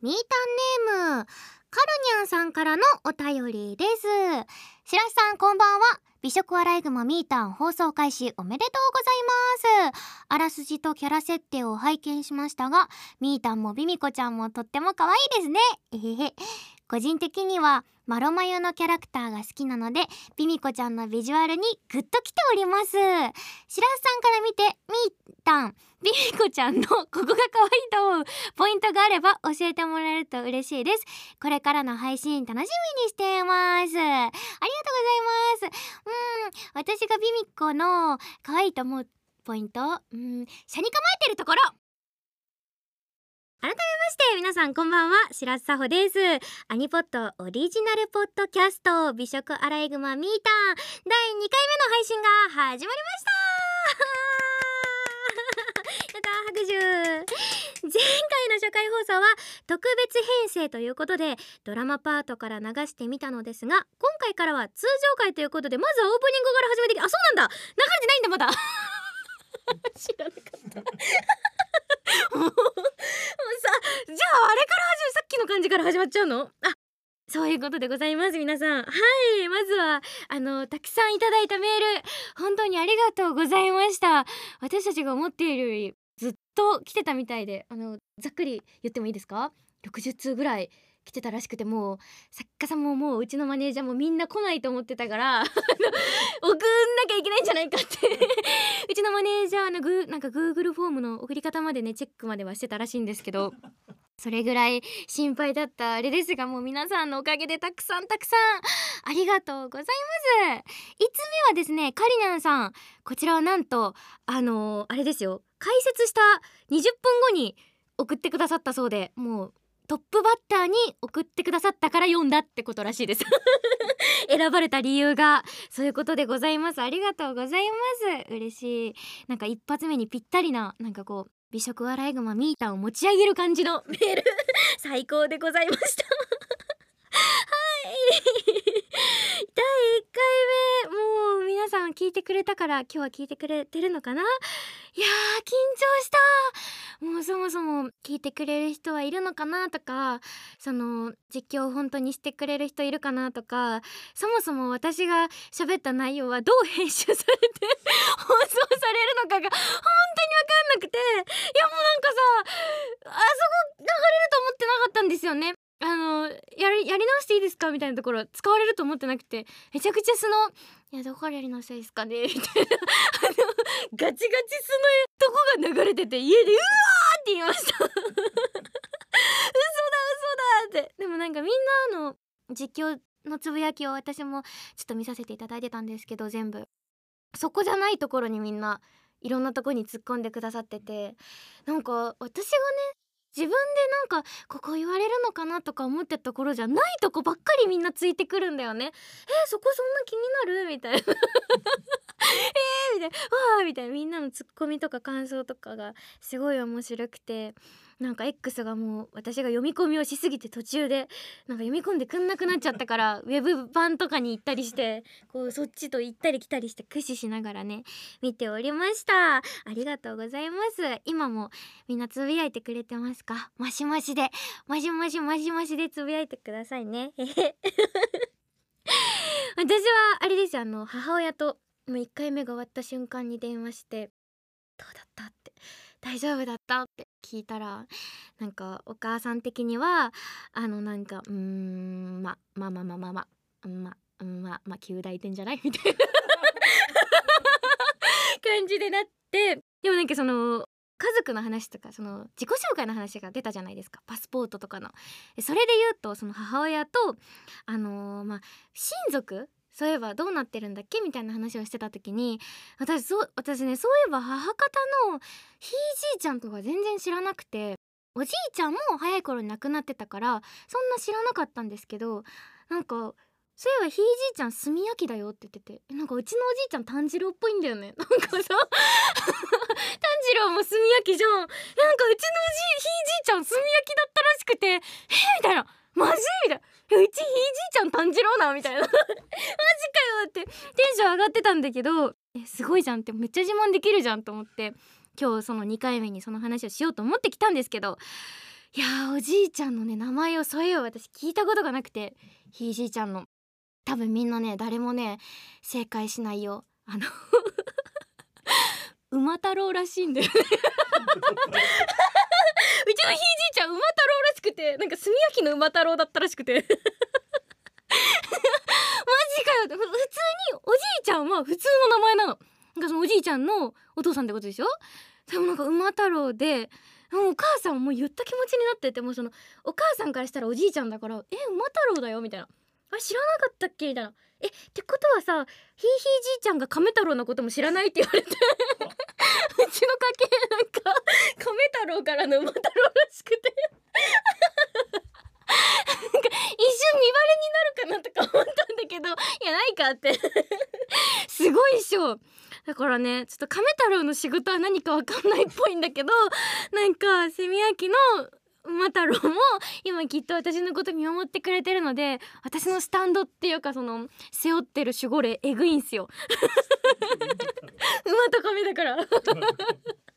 ミータンネームカルニャンさんからのお便りです。白石さんこんばんは。美食アライグマミータン放送開始おめでとうございます。あらすじとキャラ設定を拝見しましたがミータンもビミコちゃんもとっても可愛いですね。えへへ。個人的にはマロマユのキャラクターが好きなのでビミコちゃんのビジュアルにグッときております。白洲さんから見てみーたんビミコちゃんのここが可愛いと思うポイントがあれば教えてもらえると嬉しいです。これからの配信楽しみにしています。ありがとうございます。うん。私がビミコの可愛いと思うポイント？うん。車に構えてるところ。改めまして皆さんこんばんは白洲沙穂です。アニポッドオリジナルポッドキャスト美食アライグマミータン第2回目の配信が始まりました。やった拍手。前回の初回放送は特別編成ということでドラマパートから流してみたのですが今回からは通常回ということでまずはオープニングから始めてきあそうなんだ。流れてないんだまだ。知らなかった。も うじゃああれから始めさっきの感じから始まっちゃうの？あそういうことでございます皆さん。はいまずはあのたくさんいただいたメール本当にありがとうございました。私たちが思っているよりずっと来てたみたいであのざっくり言ってもいいですか？60通ぐらい来てたらしくてもう作家さんももううちのマネージャーもみんな来ないと思ってたから 送んなきゃいけないんじゃないかって。うちのマネージャーのグなんか Google フォームの送り方までねチェックまではしてたらしいんですけどそれぐらい心配だった。あれですがもう皆さんのおかげでたくさんたくさん。ありがとうございます。5つ目はですねカリナンさんこちらはなんとあのー、あれですよ。解説した20分後に送ってくださったそうでもうトップバッターに送ってくださったから読んだってことらしいです。選ばれた理由がそういうことでございます。ありがとうございます。嬉しい。なんか一発目にぴったりななんかこう美食アライグマミータを持ち上げる感じのメール。最高でございました。第1回目もう皆さん聞いてくれたから今日は聞いてくれてるのかな？いやー緊張した。もうそもそも聞いてくれる人はいるのかなとかその実況を本当にしてくれる人いるかなとかそもそも私が喋った内容はどう編集されて 放送されるのかが本当に分かんなくて。いやもうなんかさあそこ流れると思ってなかったんですよね。あのやりやり直していいですか？みたいなところ使われると思ってなくてめちゃくちゃその「いやどこからやり直したいですかね」みたいなあのガチガチそのとこが流れてて家で「うわ!」って言いました。嘘だ嘘だって。でもなんかみんなの実況のつぶやきを私もちょっと見させていただいてたんですけど全部。そこじゃないところにみんないろんなとこに突っ込んでくださってて。なんか私がね自分でなんかここ言われるのかなとか思ってた頃じゃないとこばっかりみんなついてくるんだよね。えー、そこそんな気になる？みたいな。えーみたいな。わーみたいな。みんなのツッコミとか感想とかがすごい面白くて。なんか X がもう私が読み込みをしすぎて途中でなんか読み込んでくんなくなっちゃったから ウェブ版とかに行ったりしてこうそっちと行ったり来たりして駆使しながらね見ておりました。ありがとうございます。今もみんなつぶやいてくれてますか？マシマシで。マシマシマシマシでつぶやいてくださいね。私はあれですあの母親ともう1回目が終わった瞬間に電話して大丈夫だった？って聞いたらなんかお母さん的にはあのなんかうーんままあまあまあまあまあまあまあまあ9大点じゃないみたいな感じでなってでもなんかその家族の話とかその自己紹介の話が出たじゃないですかパスポートとかのそれで言うとその母親とあのー、まあ親族そういえばどうなってるんだっけ？みたいな話をしてた時に私そ私ねそういえば母方のひいじいちゃんとか全然知らなくておじいちゃんも早い頃に亡くなってたからそんな知らなかったんですけどなんかそういえばひいじいちゃん炭焼きだよって言っててなんかうちのおじいちゃん炭治郎っぽいんだよね。なんかさ炭治郎も炭焼きじゃんなんかうちのおじいひいじいちゃん炭焼きだったらしくてえみたいなマジみたいなうちひいじいちゃん炭治郎なみたいなマジかよってテンション上がってたんだけどえすごいじゃんってめっちゃ自慢できるじゃんと思って今日その2回目にその話をしようと思ってきたんですけどいやおおじいちゃんのね名前をそういえば私聞いたことがなくてひいじいちゃんの。多分みんなね誰もね正解しないよ。あの 馬太郎らしいんだよね。うちのひいじいちゃん馬太郎らしくてなんか炭焼きの馬太郎だったらしくて。ジかよ。普通におじいちゃんは普通の名前なの。なんかそのおじいちゃんのお父さんってことでしょ？でもなんか馬太郎でお母さんも言った気持ちになっててもうそのお母さんからしたらおじいちゃんだから「え馬太郎だよ」みたいな「あれ知らなかったっけ?」みたいな「えってことはさひいひいじいちゃんが亀太郎のことも知らない?」って言われて。うちの家系なんか亀太郎からの馬太郎らしくて一瞬見バレになるかなとか思ったんだけどいやないかって。すごいっしょ。だからねちょっと亀太郎の仕事は何かわかんないっぽいんだけどなんかセミヤキの馬太郎も今きっと私のこと見守ってくれてるので私のスタンドっていうかその背負ってる守護霊えぐいんすよ。馬と亀だから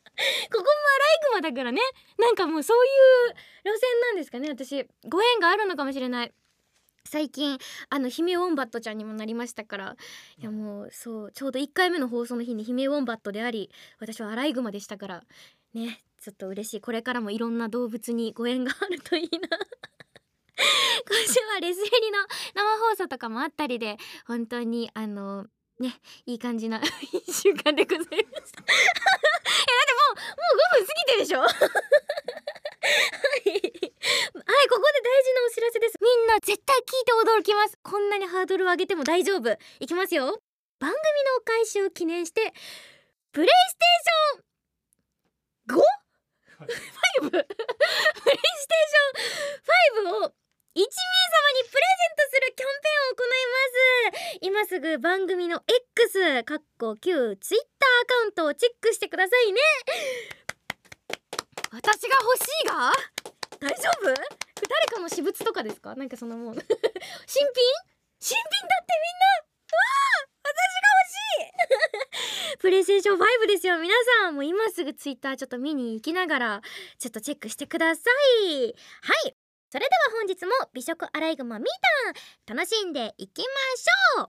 ここもアライグマだからね。なんかもうそういう路線なんですかね私。ご縁があるのかもしれない。最近あの姫ウォンバットちゃんにもなりましたから。いやもうそうちょうど1回目の放送の日に姫ウォンバットであり私はアライグマでしたから。ねちょっと嬉しい。これからもいろんな動物にご縁があるといいな。今週はレズエリの生放送とかもあったりで本当にあのねいい感じな1週間でございました。えだってもうもうもう5分過ぎてるでしょ？はい。はいここで大事なお知らせです。みんな絶対聞いて驚きます。こんなにハードルを上げても大丈夫。いきますよ。番組の開始を記念してプレイステーション 5? 5? プレイステーション5を1名様にプレゼントするキャンペーンを行います。今すぐ番組の X かっこ旧 Twitter アカウントをチェックしてくださいね。私が欲しいが大丈夫？誰かの私物とかですかなんかそのもう新品？新品だってみんな。わあ私が欲しい。プレイステーション5ですよ皆さん。もう今すぐツイッターちょっと見に行きながらちょっとチェックしてください。はい。それでは本日も美食アライグマミータン楽しんでいきましょう。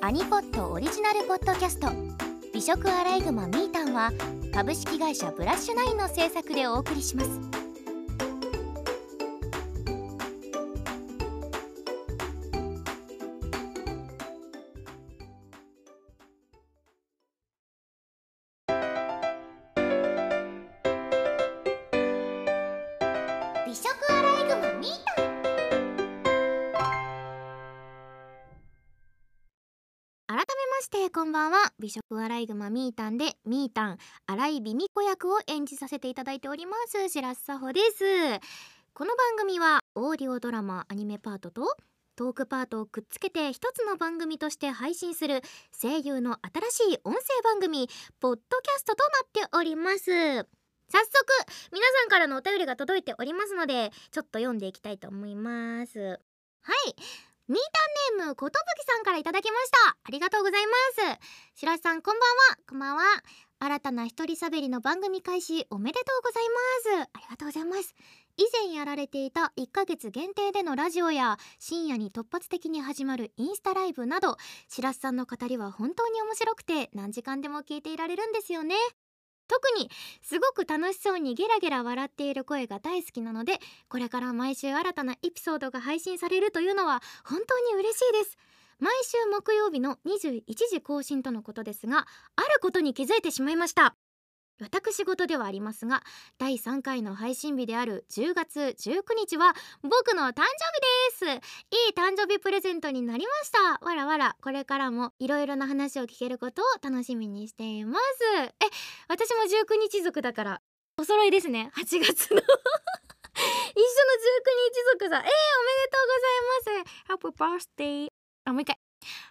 アニポッドオリジナルポッドキャスト。美食アライグマミータンは株式会社ブラッシュナインの制作でお送りします。ましてこんばんは。美食アライグマミータンでミータン荒井美美子役を演じさせていただいております白洲佐穂です。この番組はオーディオドラマアニメパートとトークパートをくっつけて一つの番組として配信する声優の新しい音声番組ポッドキャストとなっております。早速皆さんからのお便りが届いておりますのでちょっと読んでいきたいと思います。はい。ミータンネームことぶきさんからいただきました。ありがとうございます。白石さんこんばんは。こんばんは。新たな一人喋りの番組開始おめでとうございます。ありがとうございます。以前やられていた1ヶ月限定でのラジオや深夜に突発的に始まるインスタライブなど白洲さんの語りは本当に面白くて何時間でも聞いていられるんですよね。特にすごく楽しそうにゲラゲラ笑っている声が大好きなのでこれから毎週新たなエピソードが配信されるというのは本当に嬉しいです。毎週木曜日の21時更新とのことですがあることに気づいてしまいました。私事ではありますが第3回の配信日である10月19日は僕の誕生日です。いい誕生日プレゼントになりました。わらわらこれからもいろいろな話を聞けることを楽しみにしています。え私も19日族だからお揃いですね。8月の。一緒の19日族さん。えー、おめでとうございます。Happy birthday あもう一回。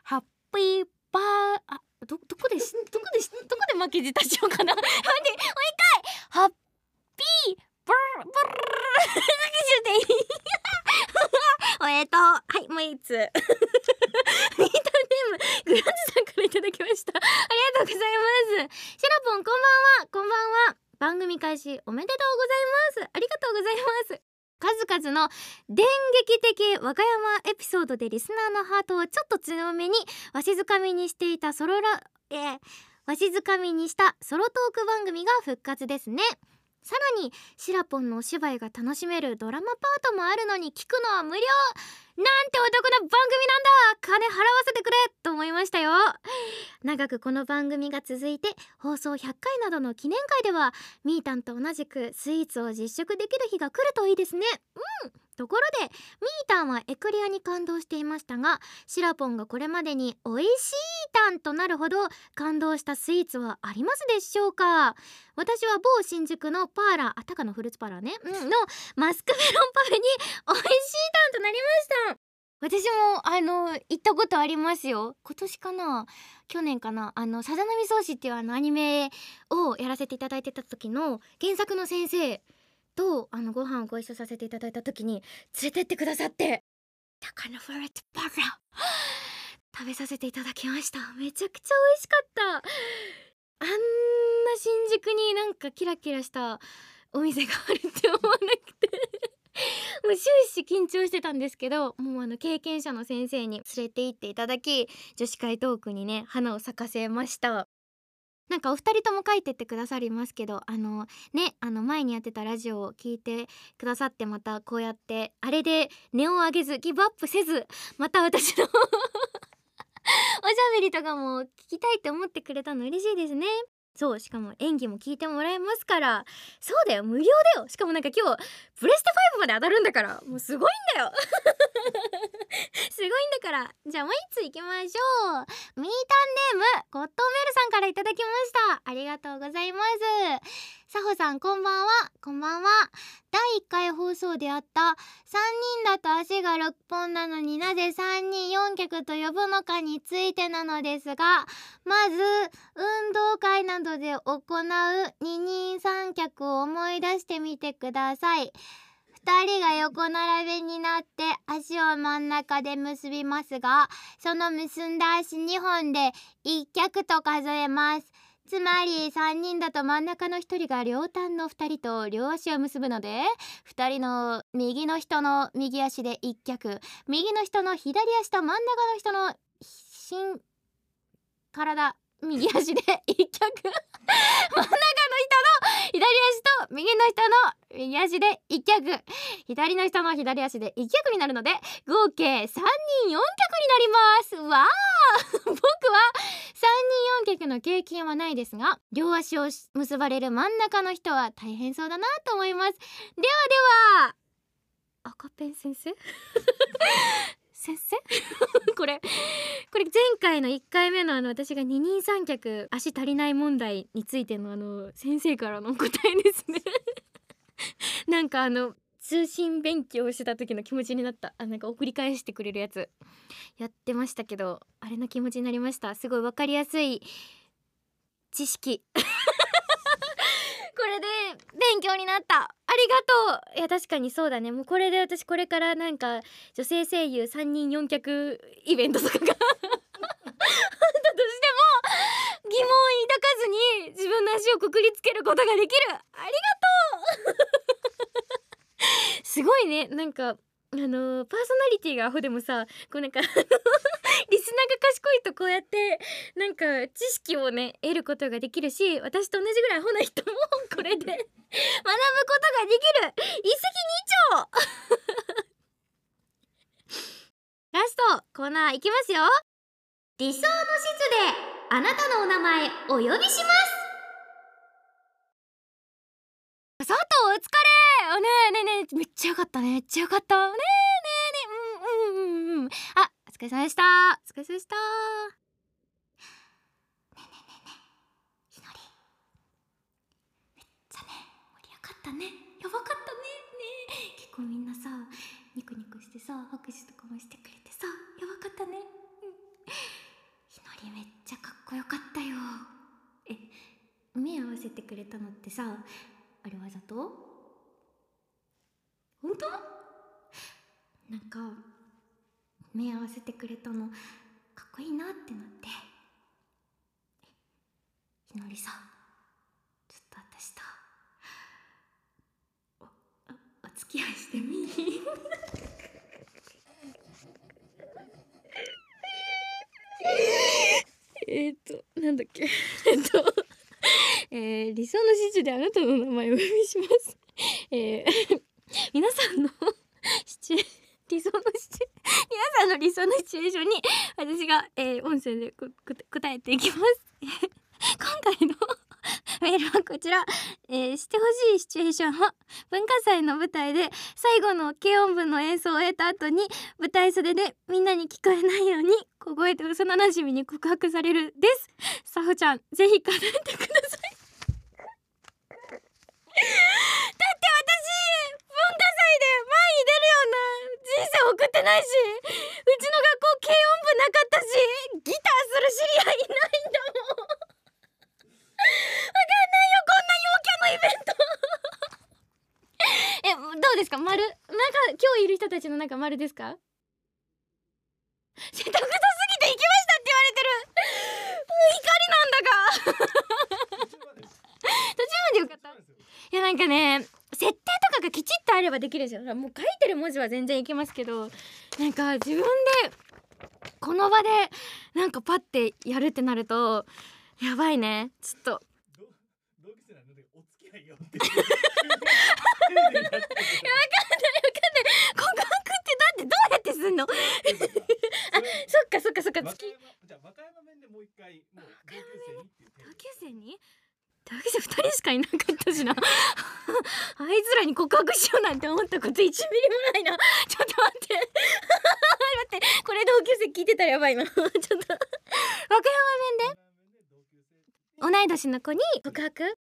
Happy バーあどどこでし どこ負け舌しようかな。待ってもう一回ハッピーブルブル でいい えっとはいもう一つ。ミーターネームグランズさんからいただきました。ありがとうございます。シラポンこんばんは。こんばんは。番組開始おめでとうございます。ありがとうございます数々の電撃的和歌山エピソードでリスナーのハートをちょっと強めにわしづかみにしていたソロラえー、わしづかみにしたソロトーク番組が復活ですね。さらにシラポンのお芝居が楽しめるドラマパートもあるのに聞くのは無料。てお得な番組なんだ金払わせてくれと思いましたよ。長くこの番組が続いて放送100回などの記念会ではみーたんと同じくスイーツを実食できる日が来るといいですね。うん。ところでみーたんはエクレアに感動していましたがシラポンがこれまでに美味しいたんとなるほど感動したスイーツはありますでしょうか？私は某新宿のパーラーあたかのフルーツパーラーね、うん、のマスクメロンパフェに美味しいたんとなりました。私もあの行ったことありますよ。今年かな？去年かな？あのさざ波宗師っていうあのアニメをやらせていただいてた時の原作の先生とあのご飯をご一緒させていただいた時に連れてってくださって。高野フレットバラ食べさせていただきました。めちゃくちゃ美味しかった。あんな新宿になんかキラキラしたお店があるって思わなくて。もう終始緊張してたんですけどもうあの経験者の先生に連れて行っていただき女子会トークにね花を咲かせました。なんかお二人とも書いてってくださりますけどあのねあの前にやってたラジオを聞いてくださってまたこうやってあれで値を上げずギブアップせずまた私の おしゃべりとかも聞きたいって思ってくれたの嬉しいですね。そうしかも演技も聞いてもらえますからそうだよ無料だよ。しかもなんか今日プレステ5まで当たるんだからもうすごいんだよ。から。じゃあもう一ついきましょう。ミータンネームゴッドメルさんからいただきました。ありがとうございます。さほさんこんばんは。こんばんは。第1回放送であった。3人だと足が6本なのになぜ3人4脚と呼ぶのかについてなのですがまず運動会などで行う二人三脚を思い出してみてください。人が横並びになって足を真ん中で結びますがその結んだ足2本で1脚と数えます。つまり3人だと真ん中の1人が両端の2人と両足を結ぶので2人の右の人の右足で1脚右の人の左足と真ん中の人の心体右足で一脚。真ん中の人の左足と右の人の右足で一脚。左の人の左足で一脚になるので合計3人4脚になります。わー僕は3人4脚の経験はないですが両足を結ばれる真ん中の人は大変そうだなと思います。ではでは。赤ペン先生？先生？これこれ前回の1回目のあの私が二人三脚足足りない問題についてのあの先生からのお答えですね。なんかあの通信勉強した時の気持ちになった。あなんか送り返してくれるやつ。やってましたけどあれの気持ちになりました。すごい分かりやすい知識。これで勉強になった。ありがとう。いや確かにそうだね。もうこれで私これからなんか女性声優3人4脚イベントとかが。あったとしても疑問を抱かずに自分の足をくくりつけることができる。ありがとう。すごいね。なんかあのー、パーソナリティがアホでもさこうなんか リスナーが賢いとこうやってなんか知識をね得ることができるし私と同じぐらいアホな人も これで学ぶことができる。一石二鳥。ラストコーナーいきますよ。理想の質であなたのお名前お呼びします佐藤お疲れ。ねえねえねえ。めっちゃよかったね。めっちゃよかった。ねえねえねえ。うんうんうん。うんあお疲れ様でした。お疲れ様でした。ねえねえ。ねえ。ねえひのりめっちゃね盛り上がったね。やばかったねね。結構みんなさニコニコしてさ拍手とかもしてくれてさやばかったね、うん、ひのりめっちゃかっこよかったよ。え目合わせてくれたのってさあれわざと？本当？なんか目合わせてくれたのかっこいいなってなって。ひのりさんちょっと私とおおお付き合いしてみ。えっとなんだっけ？えっとえー、理想の指示であなたの名前をお呼びします。えー、皆さんの シチュ理想のシチュ皆さんの理想のシチュエーションに私が、えー、音声で答えていきます。今回のメールはこちら、えー、してほしいシチュエーションは文化祭の舞台で最後の軽音部の演奏を終えた後に舞台袖でみんなに聞こえないように小声で幼馴染に告白されるです。さほちゃんぜひ叶えてくださいだって私文化祭で前に出るような人生送ってないしうちの学校軽音部なかったしギターする知り合いいないんだもんわかんないよこんな陽キャのイベント。えどうですか？丸なんか今日いる人たちの中丸ですか？洗濯臭すぎて行きましたって言われてる。怒りなんだが。途中までよかった。いやなんかね設定とかがきちっとあればできるじゃん。もう書いてる文字は全然いけますけどなんか自分でこの場でなんかパッてやるってなるとやばいね。ちょっと。同期生なのでお付き合いよっていやわかんないわかんない告白ってだってどうやってすんのあそっかそっかそっか月じゃ和歌山弁でもう一回もう同級生に同級生二人しかいなかったしなあいつらに告白しようなんて思ったこと1ミリもないな ちょっと待って。待って。これ同級生聞いてたらやばいな ちょっと。和歌山弁で？同い年の子に告白？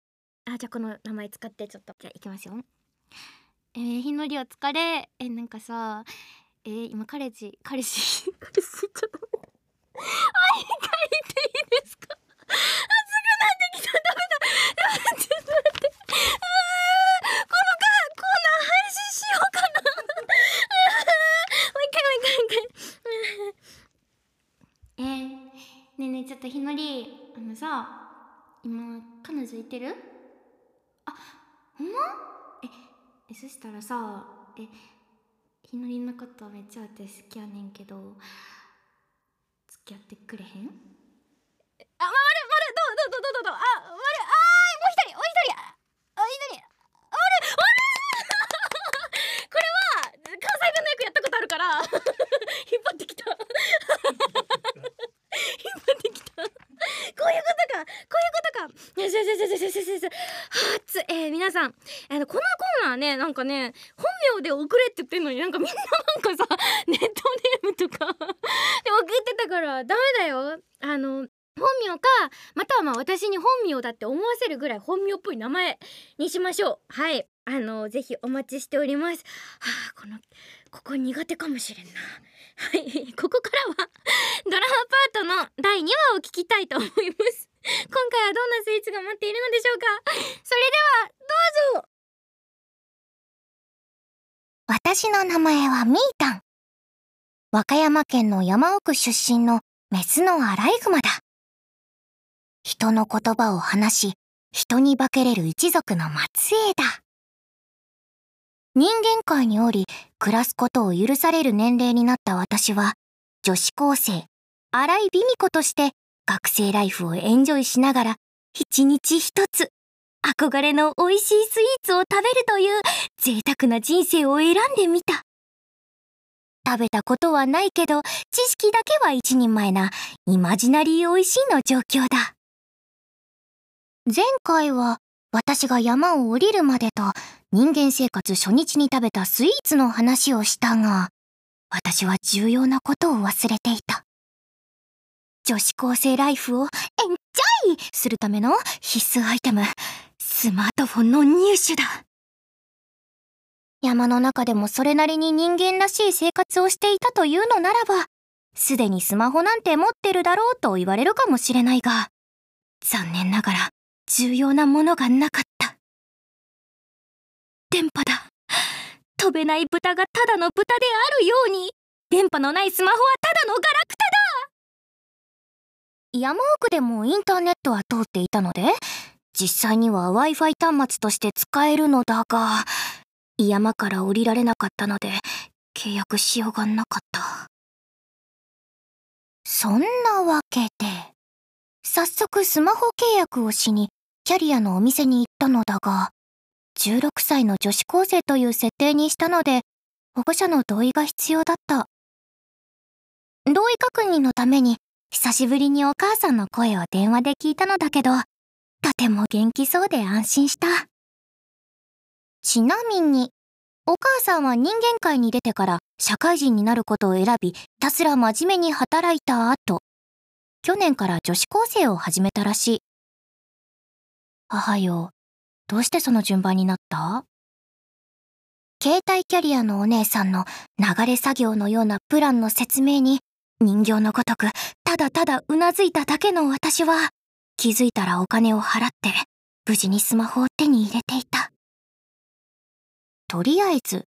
あじゃあこの名前使ってちょっと。じゃあいきますよ。えー、ひのりお疲れ。えなんかさえー、今彼氏彼氏彼氏ちょっと。あいていいですか？熱くなってきた。ダメだ。ちょっと待って。あ信しようかなもう一回もう一回もう一回えー、ねえねえちょっとひのりあのさ今彼女いてる？あほんま？ええそしたらさえひのりのことめっちゃ私好きやねんけど付き合ってくれへんあまるまるどうどうどうどうどうあまるあーもう一人もう一人あ一人あまるまるこれは関西弁の役やったことあるから引っ張ってきた引っ張ってきたこういうことかこういうことかよしよしよしよしよしよしよしはつえー、皆さんあのこのコーナーねなんかね本名で送れって言ってんのになんかみんななんかさ ネットネームとか。で送ってたからダメだよ。あの本名かまたはまあ私に本名だって思わせるぐらい本名っぽい名前にしましょう。はい。あのぜひお待ちしております。はあこのここ苦手かもしれんな。はい。ここからはドラマパートの第2話を聞きたいと思います。今回はどんなスイーツが待っているのでしょうか。それではどうぞ。私の名前はミータン。和歌山県の山奥出身のメスのアライグマだ。人の言葉を話し人に化けれる一族の末裔だ。人間界におり暮らすことを許される年齢になった私は女子高生新井美美子として学生ライフをエンジョイしながら一日一つ憧れの美味しいスイーツを食べるという贅沢な人生を選んでみた。食べたことはないけど知識だけは一人前なイマジナリー美味しいの状況だ。前回は私が山を降りるまでと人間生活初日に食べたスイーツの話をしたが私は重要なことを忘れていた。女子高生ライフをエンジョイするための必須アイテム。スマートフォンの入手だ。山の中でもそれなりに人間らしい生活をしていたというのならばすでにスマホなんて持ってるだろうと言われるかもしれないが残念ながら重要なものがなかった。電波だ。飛べない豚がただの豚であるように電波のないスマホはただのガラクタだ。山奥でもインターネットは通っていたので実際には Wi-Fi 端末として使えるのだが山から降りられなかったので契約しようがなかった。そんなわけで早速スマホ契約をしにキャリアのお店に行ったのだが16歳の女子高生という設定にしたので保護者の同意が必要だった。同意確認のために久しぶりにお母さんの声を電話で聞いたのだけどとても元気そうで安心した。ちなみにお母さんは人間界に出てから社会人になることを選びひたすら真面目に働いた後去年から女子高生を始めたらしい。母よどうしてその順番になった？携帯キャリアのお姉さんの流れ作業のようなプランの説明に人形のごとくただただうなずいただけの私は。気づいたらお金を払って無事にスマホを手に入れていた。とりあえず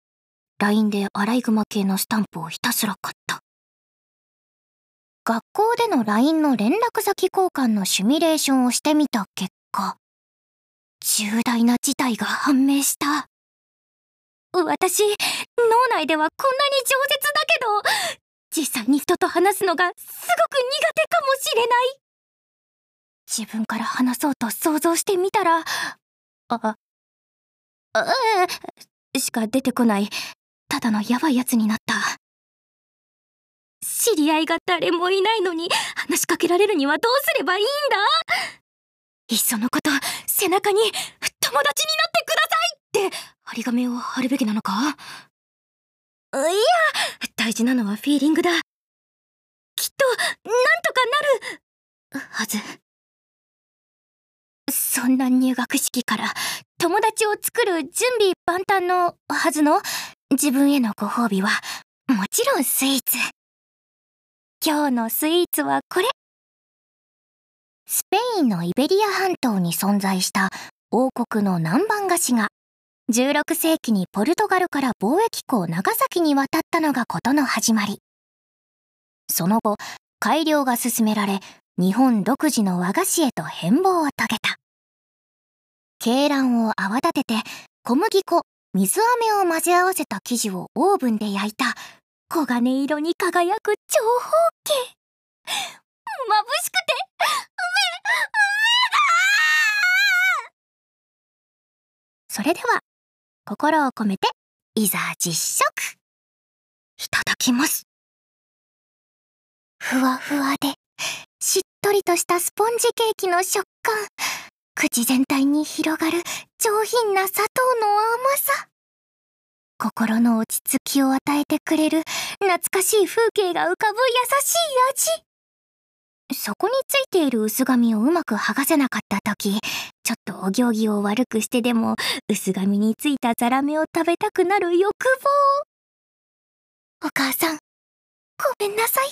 LINE でアライグマ系のスタンプをひたすら買った。学校での LINE の連絡先交換のシミュレーションをしてみた結果重大な事態が判明した。私脳内ではこんなに饒舌だけど実際に人と話すのがすごく苦手かもしれない。自分から話そうと想像してみたらああしか出てこない。ただのヤバいやつになった。知り合いが誰もいないのに話しかけられるにはどうすればいいんだ？いっそのこと背中に「友達になってください!」って張り紙を貼るべきなのか？いや大事なのはフィーリングだ。きっとなんとかなるはず。そんな入学式から友達を作る準備万端のはずの自分へのご褒美はもちろんスイーツ。今日のスイーツはこれ。スペインのイベリア半島に存在した王国の南蛮菓子が16世紀にポルトガルから貿易港長崎に渡ったのが事の始まり。その後改良が進められ日本独自の和菓子へと変貌を遂げた。鶏卵を泡立てて小麦粉水飴を混ぜ合わせた生地をオーブンで焼いた黄金色に輝く長方形。眩しくてうめうめだそれでは心を込めていざ実食。いただきます。ふわふわでしっとりとしたスポンジケーキの食感。口全体に広がる上品な砂糖の甘さ。心の落ち着きを与えてくれる懐かしい風景が浮かぶ優しい味。そこについている薄紙をうまく剥がせなかった時ちょっとお行儀を悪くしてでも薄紙についたザラメを食べたくなる欲望。お母さんごめんなさい。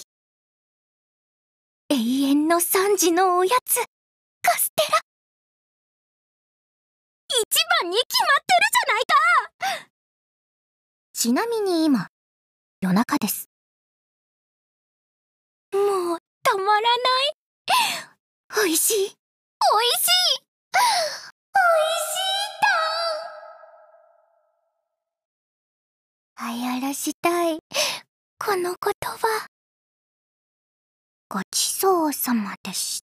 永遠の3時のおやつカステラ。番に決まってるじゃないか。ちなみに今夜中です。もうたまらない。美味しい。美味しい。美味しいだ。流行らしたい。この言葉。ごちそうさまでした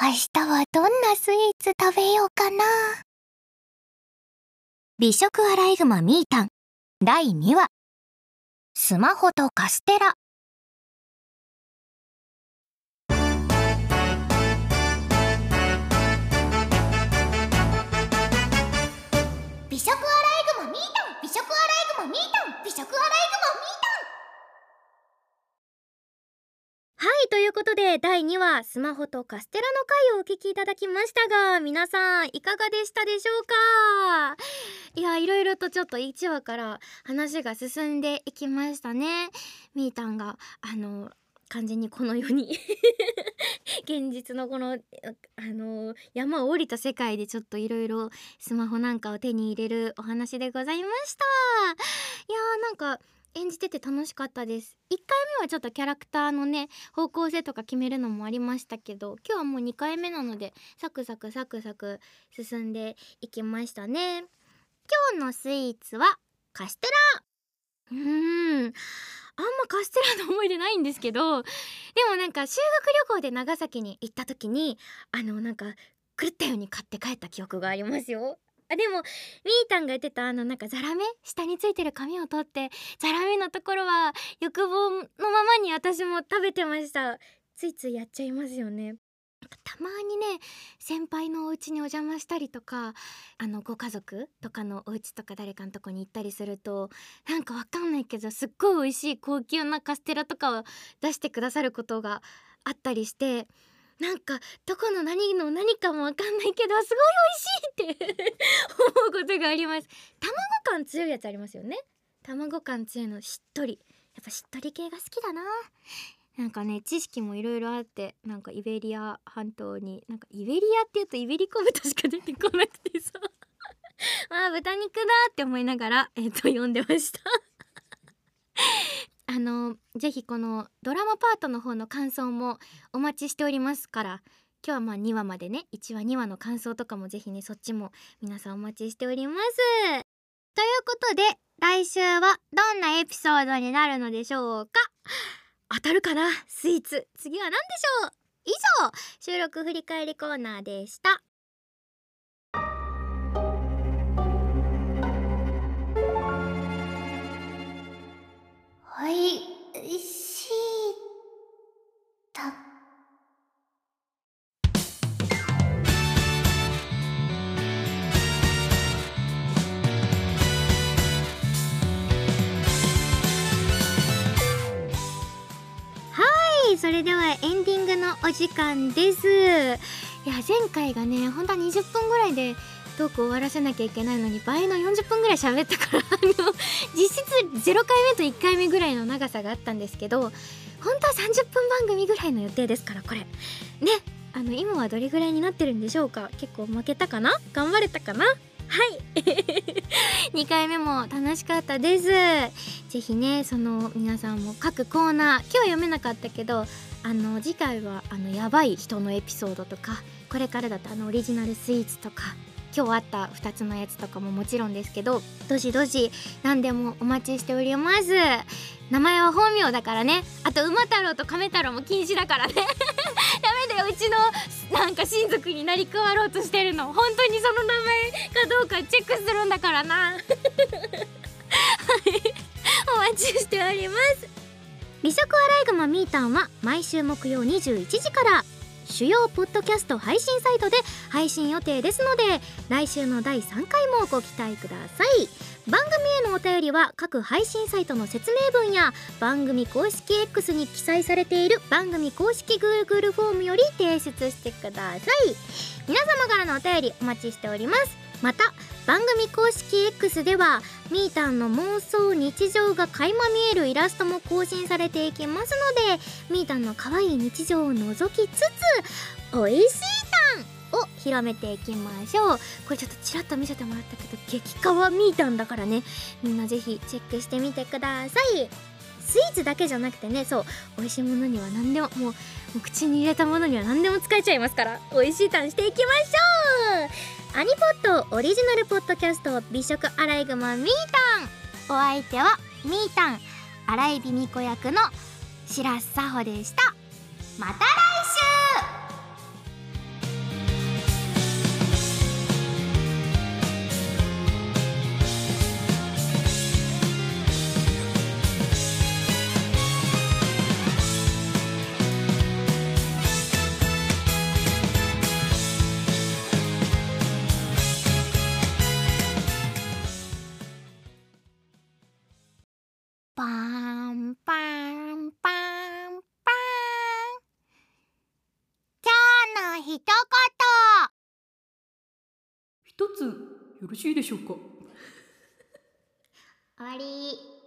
明日はどんなスイーツ食べようかな。美食アライグマミータン。第2話。スマホとカステラ。美食アライグマミータン。美食アライグマミータン。美食アライグマミータンはいということで第2話スマホとカステラの回をお聞きいただきましたが皆さんいかがでしたでしょうか？いやいろいろとちょっと1話から話が進んでいきましたね。みーたんがあの完全にこの世に 現実のこのあの山を降りた世界でちょっといろいろスマホなんかを手に入れるお話でございました。いやーなんか演じてて楽しかったです。1回目はちょっとキャラクターのね方向性とか決めるのもありましたけど今日はもう2回目なのでサクサクサクサク進んでいきましたね。今日のスイーツはカステラ。うーん。あんまカステラの思い出ないんですけどでもなんか修学旅行で長崎に行った時にあのなんか狂ったように買って帰った記憶がありますよ。あでもみーたんが言ってたあのなんかザラメ下についてる紙を取ってザラメのところは欲望のままに私も食べてました。ついついやっちゃいますよね。たまにね先輩のお家にお邪魔したりとかあのご家族とかのお家とか誰かのとこに行ったりするとなんかわかんないけどすっごい美味しい高級なカステラとかを出してくださることがあったりしてなんかどこの何の何かもわかんないけどすごい美味しいって 思うことがあります。卵感強いやつありますよね。卵感強いのしっとり。やっぱしっとり系が好きだな。なんかね知識もいろいろあってなんかイベリア半島になんかイベリアって言うとイベリコ豚しか出てこなくてさ。あ豚肉だって思いながらえっ、と読んでました。あのぜひこのドラマパートの方の感想もお待ちしておりますから今日はまあ2話までね1話2話の感想とかもぜひねそっちも皆さんお待ちしております。ということで来週はどんなエピソードになるのでしょうか？当たるかな？スイーツ。次は何でしょう？以上収録振り返りコーナーでした。おい。しい。だ。はい。それではエンディングのお時間です。いや前回がね本当は20分ぐらいでトーク終わらせなきゃいけないのに倍の40分ぐらい喋ったから 実質0回目と1回目ぐらいの長さがあったんですけど本当は30分番組ぐらいの予定ですからこれ。ねあの今はどれぐらいになってるんでしょうか？結構負けたかな？頑張れたかな？はい。2回目も楽しかったです。ぜひねその皆さんも各コーナー今日は読めなかったけどあの次回はあのやばい人のエピソードとかこれからだとあのオリジナルスイーツとか今日あった2つのやつとかももちろんですけどどしどし何でもお待ちしております。名前は本名だからね。あと馬太郎と亀太郎も禁止だからね。ダメだよ。うちのなんか親族になり変わろうとしてるの。本当にその名前かどうかチェックするんだからな。はい。お待ちしております。美食アライグマみーたんは毎週木曜21時から。主要ポッドキャスト配信サイトで配信予定ですので来週の第3回もご期待ください。番組へのお便りは各配信サイトの説明文や番組公式 X に記載されている番組公式 Google フォームより提出してください。皆様からのお便りお待ちしております。また番組公式 X ではみーたんの妄想日常が垣間見えるイラストも更新されていきますのでみーたんの可愛い日常を覗きつつおいしいたんを広めていきましょう。これちょっとちらっと見せてもらったけど激カワみーたんだからね。みんなぜひチェックしてみてください。スイーツだけじゃなくてねそう美味しいものには何でももうもう口に入れたものには何でも使えちゃいますから美味しいたんしていきましょう。アニポッドオリジナルポッドキャスト美食アライグマみーたんお相手はみーたん新井美美子役の白須佐穂でした。また来週！よろしいでしょうか？終わり。